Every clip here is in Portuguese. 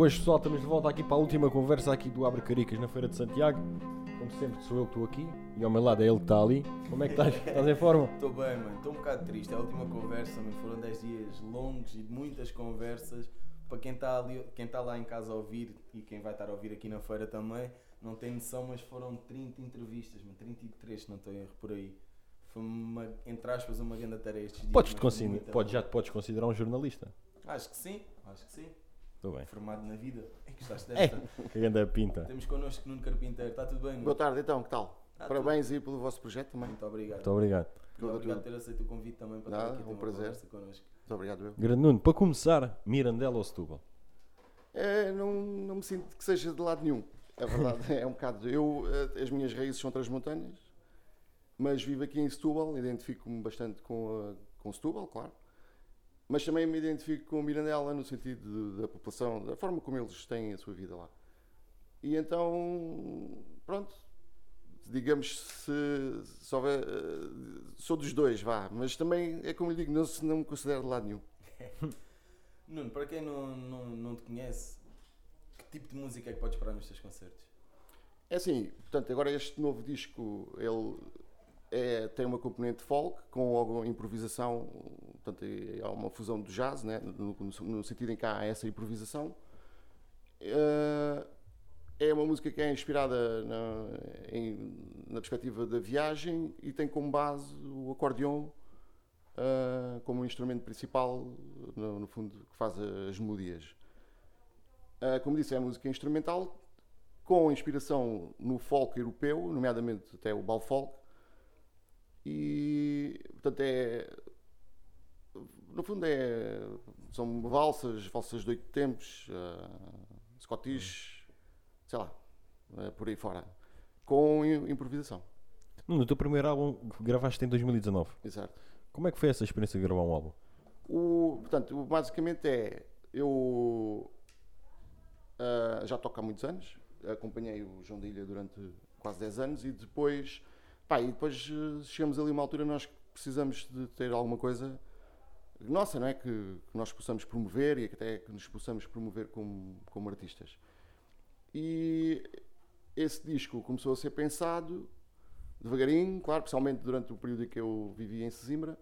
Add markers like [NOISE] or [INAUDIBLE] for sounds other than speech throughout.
Boas pessoal, estamos de volta aqui para a última conversa aqui do Abre Caricas na Feira de Santiago. Como sempre sou eu que estou aqui e ao meu lado é ele que está ali. Como é que estás? Estás em forma? [LAUGHS] Estou bem, mano. Estou um bocado triste. É a última conversa, mano. Foram 10 dias longos e muitas conversas. Para quem está ali, quem está lá em casa a ouvir e quem vai estar a ouvir aqui na feira também, não tem noção, mas foram 30 entrevistas, mano. 33, se não estou em erro por aí. Foi uma, entre aspas, uma grande tarefa estes dias. Podes, -te considerar, podes, já te podes considerar um jornalista. Acho que sim, acho que sim. Estou bem. Formado na vida. É que gostaste É, desta? que grande pinta. Temos connosco Nuno Carpinteiro. Está tudo bem, Nuno? Boa tarde, então, que tal? Tá Parabéns aí pelo vosso projeto também. Muito obrigado. Muito obrigado. Tudo, obrigado por tudo. ter aceito o convite também para Nada, estar aqui ter um uma prazer. conversa connosco. Muito obrigado, eu. Grande Nuno, para começar, Mirandela ou Setúbal? É, não, não me sinto que seja de lado nenhum. É verdade, [LAUGHS] é um bocado. Eu, eh, as minhas raízes são transmontanhas, mas vivo aqui em Setúbal, identifico-me bastante com, a, com Setúbal, claro. Mas também me identifico com Mirandela no sentido de- da população, da forma como eles têm a sua vida lá. E então, pronto, digamos se, se houver. eh, Sou dos dois, vá, mas também é como lhe digo, não, se- não me considero de lado nenhum. [LAUGHS] Nuno, para quem não, não, não te conhece, que tipo de música é que podes esperar nos teus concertos? É assim, portanto, agora este novo disco ele é- tem uma componente folk com alguma improvisação, portanto, é uma fusão do jazz, né? no, no- sentido em que há essa improvisação. Eh, É uma música que é inspirada na, em- na perspectiva da viagem e tem como base o acordeão eh, como instrumento principal, no, no fundo, que faz as melodias. Eh, como disse, é música instrumental, com inspiração no folk europeu, nomeadamente até o balfolk. E, portanto, é. No fundo, é. São valsas, valsas de oito tempos, uh, scottish, sei lá, eh, por aí fora. Com improvisação, Nuno, o teu primeiro álbum gravaste em 2019. exato. Como é que foi essa experiência de gravar um álbum? O, portanto, basicamente é. Eu ah, já toco há muitos anos, acompanhei o João de Ilha durante quase 10 anos e depois. Pá, e depois eh, chegamos ali a uma altura nós precisamos de ter alguma coisa nossa, não é? Que, que nós possamos promover e até que nos possamos promover como, como artistas. E esse disco começou a ser pensado devagarinho, claro, principalmente durante o período em que eu vivia em Sesimbra.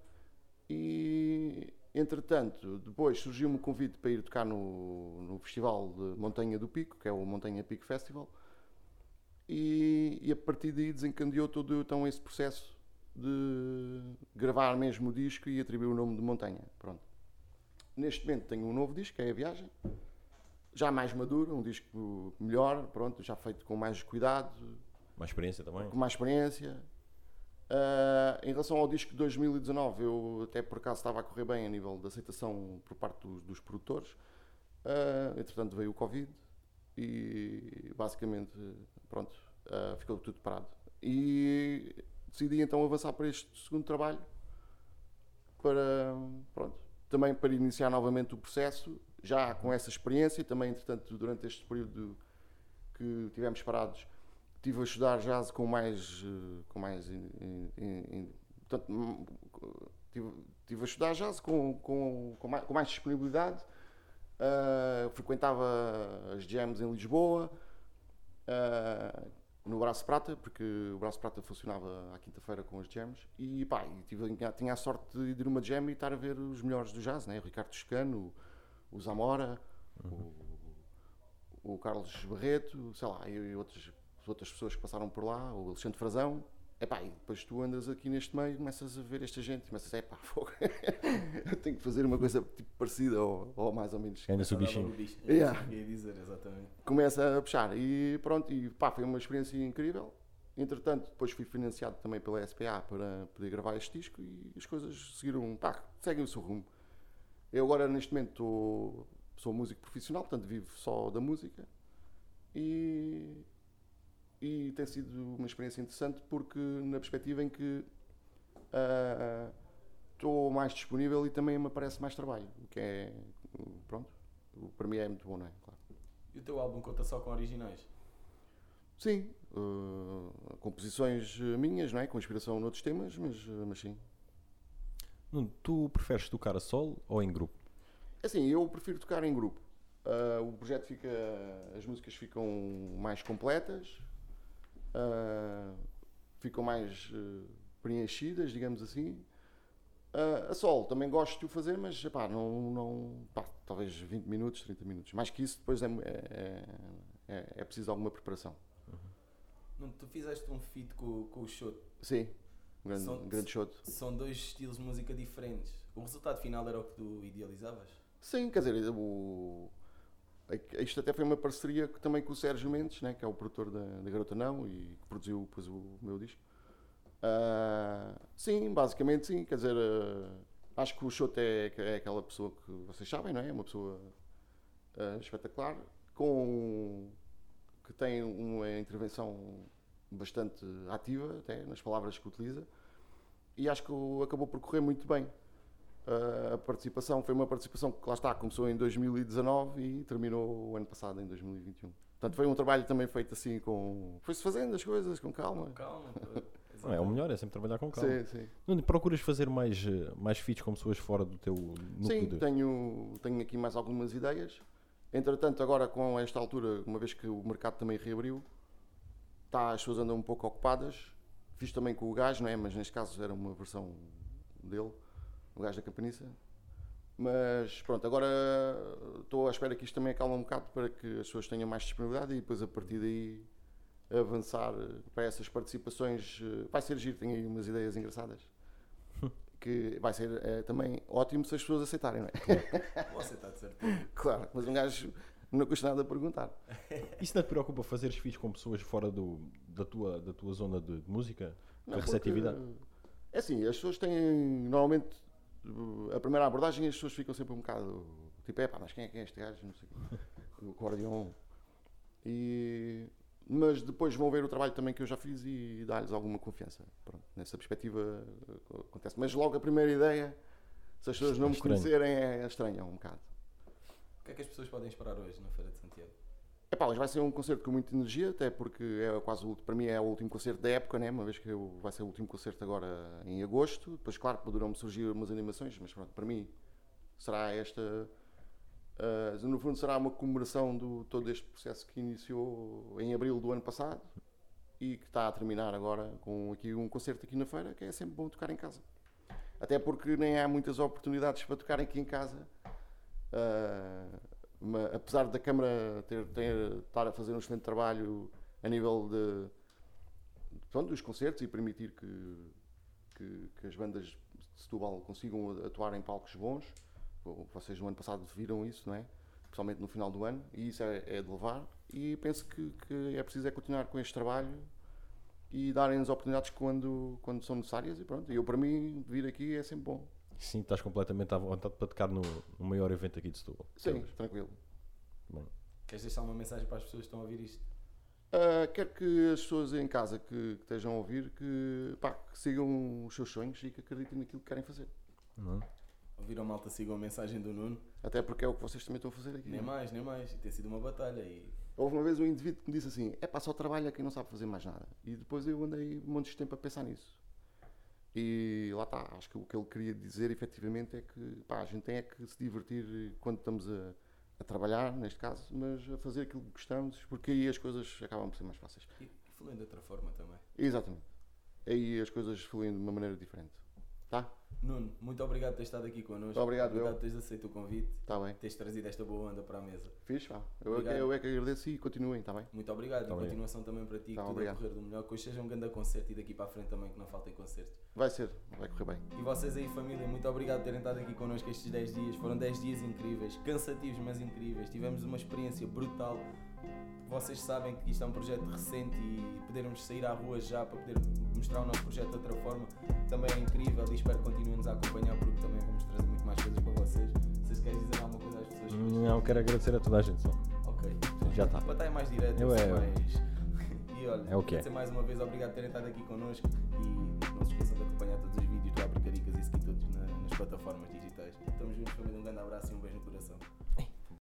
E entretanto, depois surgiu-me o convite para ir tocar no, no Festival de Montanha do Pico, que é o Montanha Pico Festival. E, e a partir daí desencadeou todo então esse processo de gravar mesmo o disco e atribuir o nome de Montanha. Pronto. Neste momento tenho um novo disco, que é A Viagem. Já mais maduro, um disco melhor, pronto, já feito com mais cuidado, Uma experiência também? com mais experiência. Ah, em relação ao disco de 2019, eu até por acaso estava a correr bem a nível de aceitação por parte dos, dos produtores. Ah, entretanto veio o Covid e basicamente pronto, ah, ficou tudo parado. E decidi então avançar para este segundo trabalho para pronto, também para iniciar novamente o processo, já com essa experiência, também entretanto durante este período que tivemos parados estive a estudar jazz com mais eh, com mais in- in- in- portanto, hum, tive, tive a estudar jazz com, com, com, mais, com mais disponibilidade Ah, frequentava as jams em Lisboa ah, no Braço Prata porque o Braço Prata funcionava à quinta-feira com as jams e pá, e tive, tinha a sorte de ir a uma jam e estar a ver os melhores do jazz né? o Ricardo Toscano, o, o Zamora o, o Carlos Barreto, sei lá, e, e outras, outras pessoas que passaram por lá, o Alexandre Frazão. Epá, e depois tu andas aqui neste meio e começas a ver esta gente começas a epá, [LAUGHS] fogo. eu tenho que fazer uma coisa tipo parecida ou, ou mais ou menos. Ainda sou bichinho. bicho. Yeah. Ia dizer, exatamente. Começa a puxar e pronto, e pá, foi uma experiência incrível. Entretanto, depois fui financiado também pela SPA para poder gravar este disco e as coisas seguiram, pá, seguem o seu rumo. Eu agora neste momento estou- sou músico profissional, portanto vivo só da música e, e tem sido uma experiência interessante porque na perspectiva em que ah, estou mais disponível e também me aparece mais trabalho, o que é, pronto, para mim é muito bom, não é? Claro. E o teu álbum conta só com originais? Sim, eh, composições eh, minhas, não é? Com inspiração noutros temas, mas, mas sim. Nuno, tu preferes tocar a solo ou em grupo? Assim, eu prefiro tocar em grupo. Uh, o projeto fica. As músicas ficam mais completas, uh, ficam mais uh, preenchidas, digamos assim. Uh, a sol também gosto de o fazer, mas epá, não, não pá, talvez 20 minutos, 30 minutos. Mais que isso, depois é, é, é, é preciso alguma preparação. Não, tu fizeste um feat com, com o Shot. Sim, um grande, São- grande. São dois estilos de música diferentes. O resultado final era o que tu idealizavas? Sim, quer dizer, o, isto até foi uma parceria também com o Sérgio Mendes, né, que é o produtor da, da Garota Não e que produziu depois o meu disco. Ah, sim, basicamente sim, quer dizer, ah, acho que o Choto é, é aquela pessoa que vocês sabem, não é? É uma pessoa ah, espetacular, com, que tem uma intervenção bastante ativa, até nas palavras que utiliza, e acho que acabou por correr muito bem. A participação foi uma participação que lá está, começou em 2019 e terminou o ano passado, em 2021. Portanto, foi um trabalho também feito assim com. Foi-se fazendo as coisas com calma. Calma. [LAUGHS] Não, é o melhor, é sempre trabalhar com calma. Sim, sim. Não, procuras fazer mais, mais feats com pessoas fora do teu núcleo Sim, de... tenho, tenho aqui mais algumas ideias. Entretanto, agora com esta altura, uma vez que o mercado também reabriu, tá, as pessoas andam um pouco ocupadas. Fiz também com o gajo, não é? Mas neste caso era uma versão dele, o gajo da Campaniça. Mas pronto, agora estou à espera que isto também acalme um bocado para que as pessoas tenham mais disponibilidade e depois a partir daí avançar para essas participações. eh, Vai ser giro, tenho aí umas ideias engraçadas. [LAUGHS] Que vai ser eh, também ótimo se as pessoas aceitarem, não é? [LAUGHS] Você está de certeza. Claro, mas um gajo não custa nada a perguntar. [LAUGHS] Isso não te preocupa fazeres feats com pessoas fora do, da, tua, da tua zona de, de música? Não, receptividade? porque, É assim, as pessoas têm normalmente a primeira abordagem as pessoas ficam sempre um bocado tipo, é pá, mas quem é, quem é este gajo? Não sei o acordeon. E, mas depois vão ver o trabalho também que eu já fiz e dar-lhes alguma confiança. Pronto, nessa perspectiva uh, acontece. Mas logo a primeira ideia, se as pessoas não me conhecerem, é estranho um bocado. O que é que as pessoas podem esperar hoje na Feira de Santiago? Epá, hoje vai ser um concerto com muita energia, até porque é quase o, para mim é o último concerto da época, né? uma vez que eu- vai ser o último concerto agora em agosto. Depois, claro, poderão surgir umas animações, mas pronto, para mim será esta. ah, no fundo, será uma comemoração de todo este processo que iniciou em abril do ano passado e que está a terminar agora com aqui um concerto aqui na feira, que é sempre bom tocar em casa. Até porque nem há muitas oportunidades para tocar aqui em casa. Ah, ma- apesar da Câmara ter, ter- estar a fazer um excelente trabalho a nível de, pronto, dos concertos e permitir que, que, que as bandas de Setúbal consigam atuar em palcos bons. Vocês no ano passado viram isso, não é? Principalmente no final do ano, e isso é, é de levar. E penso que, que é preciso é continuar com este trabalho e darem-nos oportunidades quando, quando são necessárias. E pronto, eu para mim, vir aqui é sempre bom. Sim, estás completamente à vontade para tocar no, no maior evento aqui de Setúbal. Sim, tranquilo. Bom, Queres deixar uma mensagem para as pessoas que estão a ouvir isto? Uh, quero que as pessoas em casa que, que estejam a ouvir que, pá, que sigam os seus sonhos e que acreditem naquilo que querem fazer. é? Ouviram malta, sigam a mensagem do Nuno. Até porque é o que vocês também estão a fazer aqui. Nem mais, nem mais. E tem sido uma batalha. E Houve uma vez um indivíduo que me disse assim: é pá, só trabalha quem não sabe fazer mais nada. E depois eu andei um monte de tempo a pensar nisso. E lá está, acho que o que ele queria dizer efetivamente é que pá, a gente tem é que se divertir quando estamos a, a trabalhar, neste caso, mas a fazer aquilo que gostamos, porque aí as coisas acabam por ser mais fáceis. E falando de outra forma também. Exatamente. Aí as coisas fluem de uma maneira diferente. Tá? Nuno, muito obrigado por ter estado aqui connosco. Muito obrigado, Obrigado eu. por teres aceito o convite, Tá bem. teres trazido esta boa onda para a mesa. Fiz, vá. Eu, é eu é que agradeço e continuem, tá bem? Muito obrigado Tá e continuação também para ti, Tá, que tudo obrigado. a correr do melhor, que hoje seja um grande concerto e daqui para a frente também que não faltem concertos. Vai ser, vai correr bem. E vocês aí, família, muito obrigado por terem estado aqui connosco estes 10 dias. Foram 10 dias incríveis, cansativos, mas incríveis. Tivemos uma experiência brutal. Vocês sabem que isto é um projeto recente e podermos sair à rua já para poder mostrar o nosso projeto de outra forma também é incrível e espero que continuem-nos a acompanhar porque também vamos trazer muito mais coisas para vocês. Vocês querem dizer alguma coisa às pessoas? Não, quero agradecer a toda a gente só. Ok. Já está. Para estar é mais direto, Eu ser é- mais... [LAUGHS] E olha, É o que é. agradecer mais uma vez, obrigado por terem estado aqui connosco e não se esqueçam de acompanhar todos os vídeos do Abre Caricas e seguir todos na- nas plataformas digitais. Estamos juntos, família, um grande abraço e um beijo no coração.